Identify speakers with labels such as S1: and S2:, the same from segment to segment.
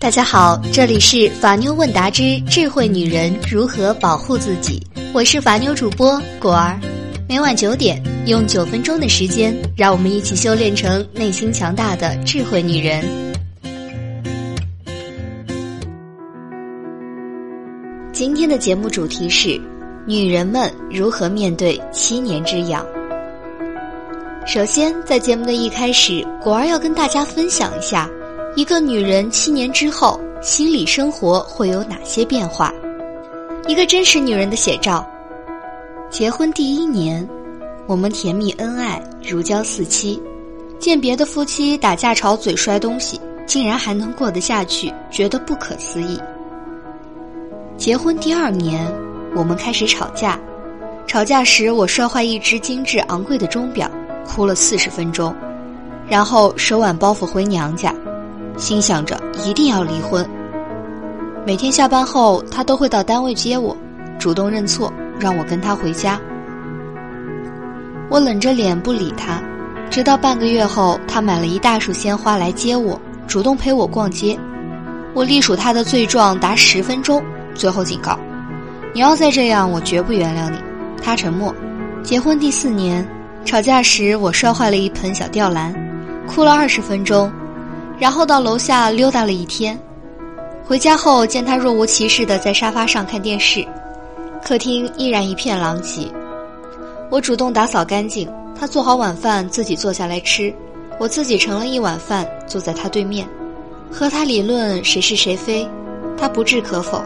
S1: 大家好，这里是法妞问答之智慧女人如何保护自己，我是法妞主播果儿。每晚九点，用九分钟的时间，让我们一起修炼成内心强大的智慧女人。今天的节目主题是：女人们如何面对七年之痒。首先，在节目的一开始，果儿要跟大家分享一下。一个女人七年之后心理生活会有哪些变化？一个真实女人的写照。结婚第一年，我们甜蜜恩爱，如胶似漆。见别的夫妻打架吵嘴摔东西，竟然还能过得下去，觉得不可思议。结婚第二年，我们开始吵架。吵架时，我摔坏一只精致昂贵的钟表，哭了四十分钟，然后手挽包袱回娘家。心想着一定要离婚。每天下班后，他都会到单位接我，主动认错，让我跟他回家。我冷着脸不理他，直到半个月后，他买了一大束鲜花来接我，主动陪我逛街。我隶属他的罪状达十分钟，最后警告：你要再这样，我绝不原谅你。他沉默。结婚第四年，吵架时我摔坏了一盆小吊兰，哭了二十分钟。然后到楼下溜达了一天，回家后见他若无其事的在沙发上看电视，客厅依然一片狼藉。我主动打扫干净，他做好晚饭自己坐下来吃，我自己盛了一碗饭坐在他对面，和他理论谁是谁非，他不置可否。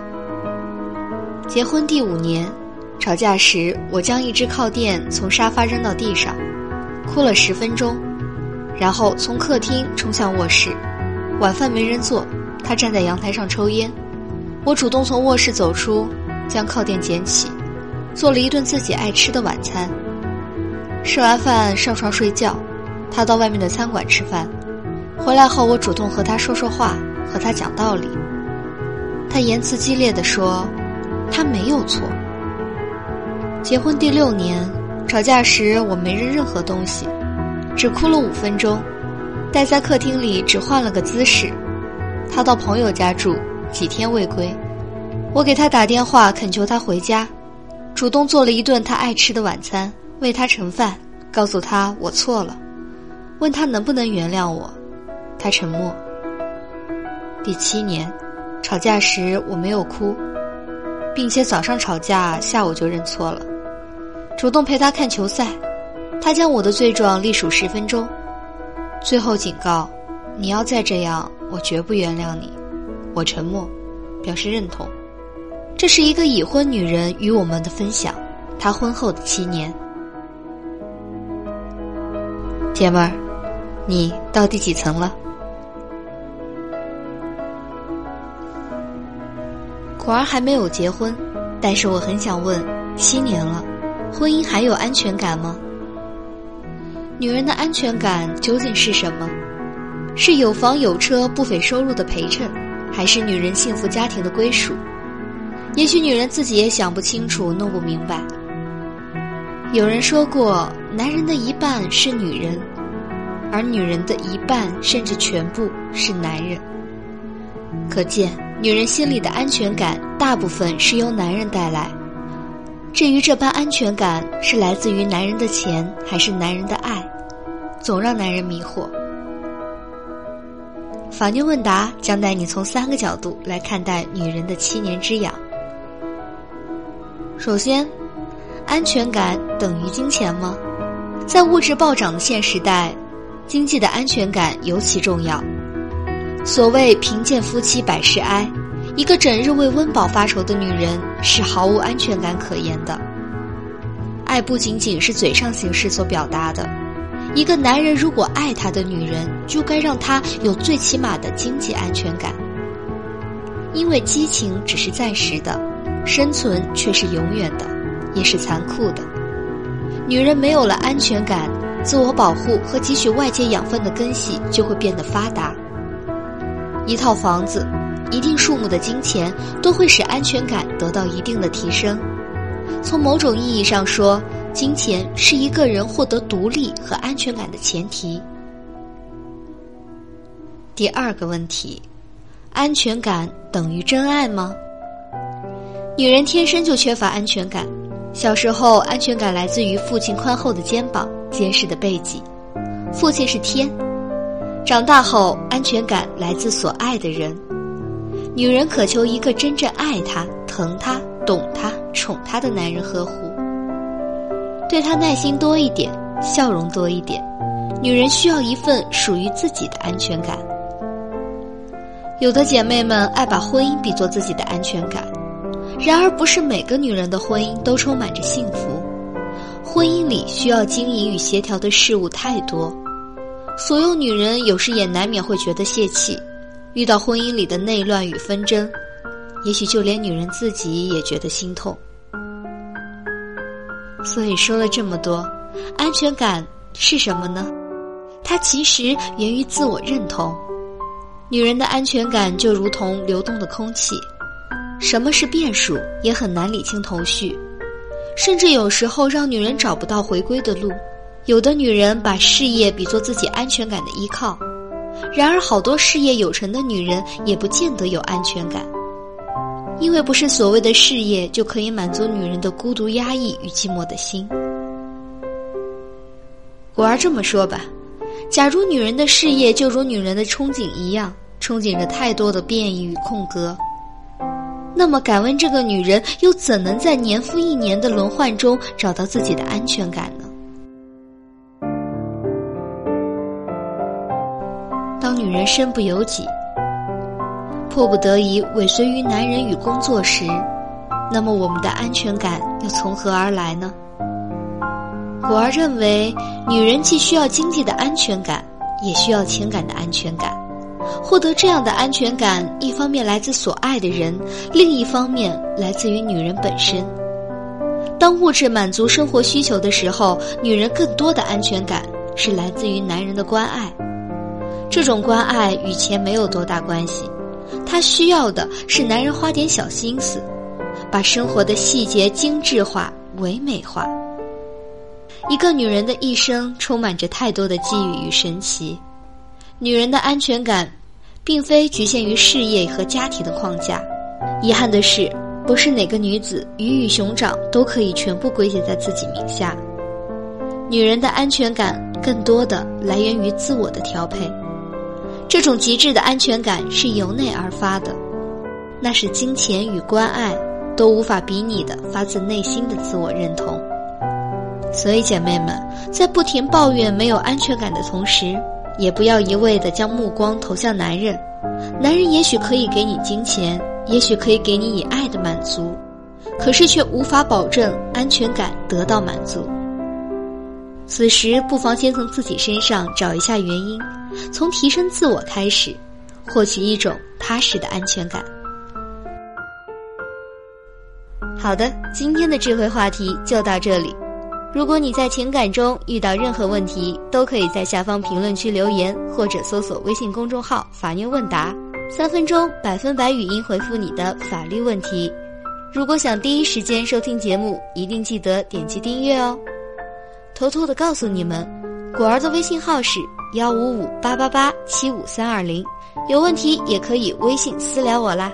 S1: 结婚第五年，吵架时我将一只靠垫从沙发扔到地上，哭了十分钟。然后从客厅冲向卧室，晚饭没人做，他站在阳台上抽烟。我主动从卧室走出，将靠垫捡起，做了一顿自己爱吃的晚餐。吃完饭上床睡觉，他到外面的餐馆吃饭。回来后我主动和他说说话，和他讲道理。他言辞激烈的说，他没有错。结婚第六年，吵架时我没扔任何东西。只哭了五分钟，待在客厅里只换了个姿势。他到朋友家住，几天未归。我给他打电话恳求他回家，主动做了一顿他爱吃的晚餐，为他盛饭，告诉他我错了，问他能不能原谅我。他沉默。第七年，吵架时我没有哭，并且早上吵架，下午就认错了，主动陪他看球赛。他将我的罪状历数十分钟，最后警告：“你要再这样，我绝不原谅你。”我沉默，表示认同。这是一个已婚女人与我们的分享，她婚后的七年。姐们儿，你到第几层了？果儿还没有结婚，但是我很想问：七年了，婚姻还有安全感吗？女人的安全感究竟是什么？是有房有车不菲收入的陪衬，还是女人幸福家庭的归属？也许女人自己也想不清楚，弄不明白。有人说过，男人的一半是女人，而女人的一半甚至全部是男人。可见，女人心里的安全感大部分是由男人带来。至于这般安全感是来自于男人的钱，还是男人的爱？总让男人迷惑。法妞问答将带你从三个角度来看待女人的七年之痒。首先，安全感等于金钱吗？在物质暴涨的现时代，经济的安全感尤其重要。所谓贫贱夫妻百事哀，一个整日为温饱发愁的女人是毫无安全感可言的。爱不仅仅是嘴上形式所表达的。一个男人如果爱他的女人，就该让她有最起码的经济安全感。因为激情只是暂时的，生存却是永远的，也是残酷的。女人没有了安全感，自我保护和汲取外界养分的根系就会变得发达。一套房子，一定数目的金钱，都会使安全感得到一定的提升。从某种意义上说。金钱是一个人获得独立和安全感的前提。第二个问题，安全感等于真爱吗？女人天生就缺乏安全感，小时候安全感来自于父亲宽厚的肩膀、坚实的背脊，父亲是天；长大后，安全感来自所爱的人。女人渴求一个真正爱她、疼她、懂她、宠她的男人呵护，对她耐心多一点，笑容多一点。女人需要一份属于自己的安全感。有的姐妹们爱把婚姻比作自己的安全感，然而不是每个女人的婚姻都充满着幸福。婚姻里需要经营与协调的事物太多，所有女人有时也难免会觉得泄气。遇到婚姻里的内乱与纷争，也许就连女人自己也觉得心痛。所以说了这么多，安全感是什么呢？它其实源于自我认同。女人的安全感就如同流动的空气，什么是变数也很难理清头绪，甚至有时候让女人找不到回归的路。有的女人把事业比作自己安全感的依靠，然而好多事业有成的女人也不见得有安全感，因为不是所谓的事业就可以满足女人的孤独、压抑与寂寞的心。果儿这么说吧。假如女人的事业就如女人的憧憬一样，憧憬着太多的变异与空格，那么敢问这个女人又怎能在年复一年的轮换中找到自己的安全感呢？人身不由己，迫不得已尾随于男人与工作时，那么我们的安全感又从何而来呢？果儿认为，女人既需要经济的安全感，也需要情感的安全感。获得这样的安全感，一方面来自所爱的人，另一方面来自于女人本身。当物质满足生活需求的时候，女人更多的安全感是来自于男人的关爱。这种关爱与钱没有多大关系，她需要的是男人花点小心思，把生活的细节精致化、唯美化。一个女人的一生充满着太多的机遇与神奇。女人的安全感，并非局限于事业和家庭的框架。遗憾的是，不是哪个女子鱼与熊掌都可以全部归结在自己名下。女人的安全感，更多的来源于自我的调配。这种极致的安全感是由内而发的，那是金钱与关爱都无法比拟的发自内心的自我认同。所以，姐妹们，在不停抱怨没有安全感的同时，也不要一味的将目光投向男人。男人也许可以给你金钱，也许可以给你以爱的满足，可是却无法保证安全感得到满足。此时，不妨先从自己身上找一下原因，从提升自我开始，获取一种踏实的安全感。好的，今天的智慧话题就到这里。如果你在情感中遇到任何问题，都可以在下方评论区留言，或者搜索微信公众号“法律问答”，三分钟百分百语音回复你的法律问题。如果想第一时间收听节目，一定记得点击订阅哦。偷偷的告诉你们，果儿的微信号是幺五五八八八七五三二零，有问题也可以微信私聊我啦。